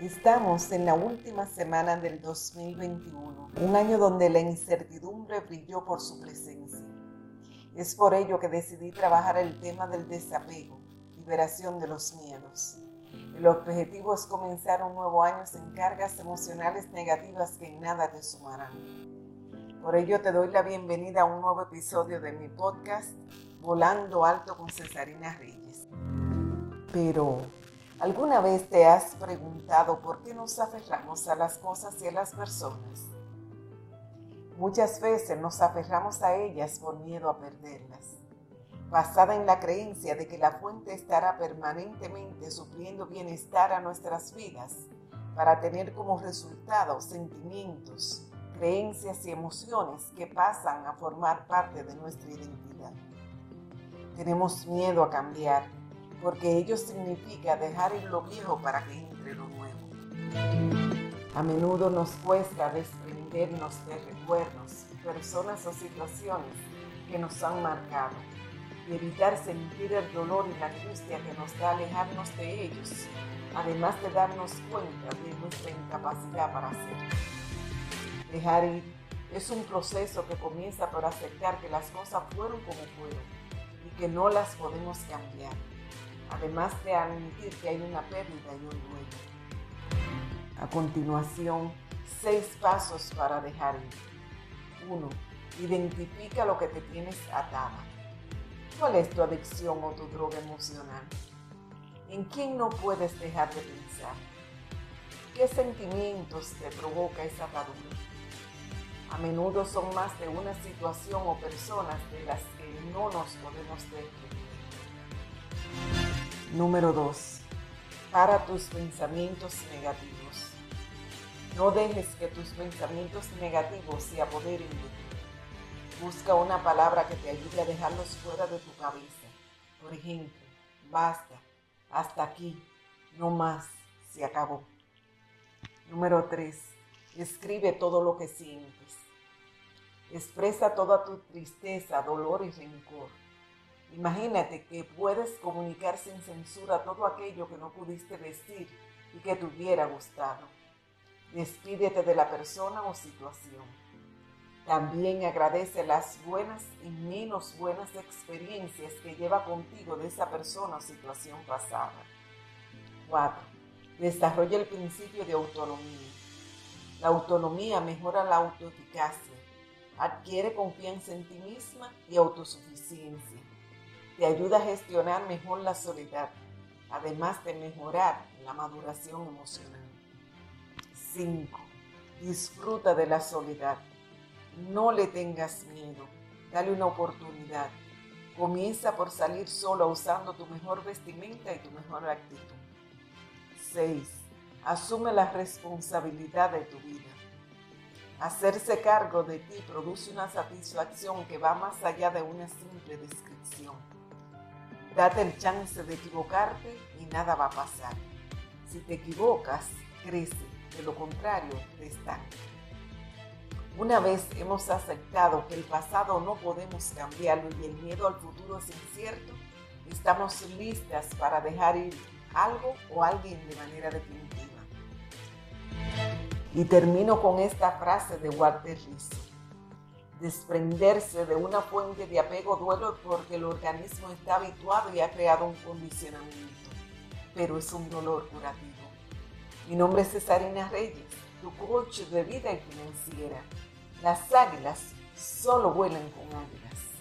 Estamos en la última semana del 2021, un año donde la incertidumbre brilló por su presencia. Es por ello que decidí trabajar el tema del desapego, liberación de los miedos. El objetivo es comenzar un nuevo año sin cargas emocionales negativas que en nada te sumarán. Por ello te doy la bienvenida a un nuevo episodio de mi podcast Volando Alto con Cesarina Reyes. Pero, ¿alguna vez te has preguntado por qué nos aferramos a las cosas y a las personas? Muchas veces nos aferramos a ellas por miedo a perderlas, basada en la creencia de que la fuente estará permanentemente supliendo bienestar a nuestras vidas para tener como resultado sentimientos, creencias y emociones que pasan a formar parte de nuestra identidad. Tenemos miedo a cambiar, porque ello significa dejar ir lo viejo para que entre lo nuevo. A menudo nos cuesta desprendernos de recuerdos, personas o situaciones que nos han marcado y evitar sentir el dolor y la angustia que nos da alejarnos de ellos, además de darnos cuenta de nuestra incapacidad para hacerlo. Dejar ir es un proceso que comienza por aceptar que las cosas fueron como fueron y que no las podemos cambiar, además de admitir que hay una pérdida y un duelo. A continuación, seis pasos para dejar ir. 1. Identifica lo que te tienes atada. ¿Cuál es tu adicción o tu droga emocional? ¿En quién no puedes dejar de pensar? ¿Qué sentimientos te provoca esa atadura? A menudo son más de una situación o personas de las que no nos podemos desprender. Número 2. Para tus pensamientos negativos. No dejes que tus pensamientos negativos se apoderen de ti. Busca una palabra que te ayude a dejarlos fuera de tu cabeza. Por ejemplo, basta, hasta aquí, no más, se acabó. Número 3 Escribe todo lo que sientes. Expresa toda tu tristeza, dolor y rencor. Imagínate que puedes comunicar sin censura todo aquello que no pudiste decir y que te hubiera gustado. Despídete de la persona o situación. También agradece las buenas y menos buenas experiencias que lleva contigo de esa persona o situación pasada. 4. Desarrolla el principio de autonomía. La autonomía mejora la autoeficacia, adquiere confianza en ti misma y autosuficiencia. Te ayuda a gestionar mejor la soledad, además de mejorar la maduración emocional. 5. Disfruta de la soledad. No le tengas miedo. Dale una oportunidad. Comienza por salir solo usando tu mejor vestimenta y tu mejor actitud. 6 Asume la responsabilidad de tu vida. Hacerse cargo de ti produce una satisfacción que va más allá de una simple descripción. Date el chance de equivocarte y nada va a pasar. Si te equivocas, crece, de lo contrario, te. Una vez hemos aceptado que el pasado no podemos cambiarlo y el miedo al futuro es incierto, estamos listas para dejar ir algo o alguien de manera definitiva. Y termino con esta frase de Walter Rizzo. Desprenderse de una fuente de apego duele porque el organismo está habituado y ha creado un condicionamiento, pero es un dolor curativo. Mi nombre es Cesarina Reyes, tu coach de vida y financiera. Las águilas solo vuelan con águilas.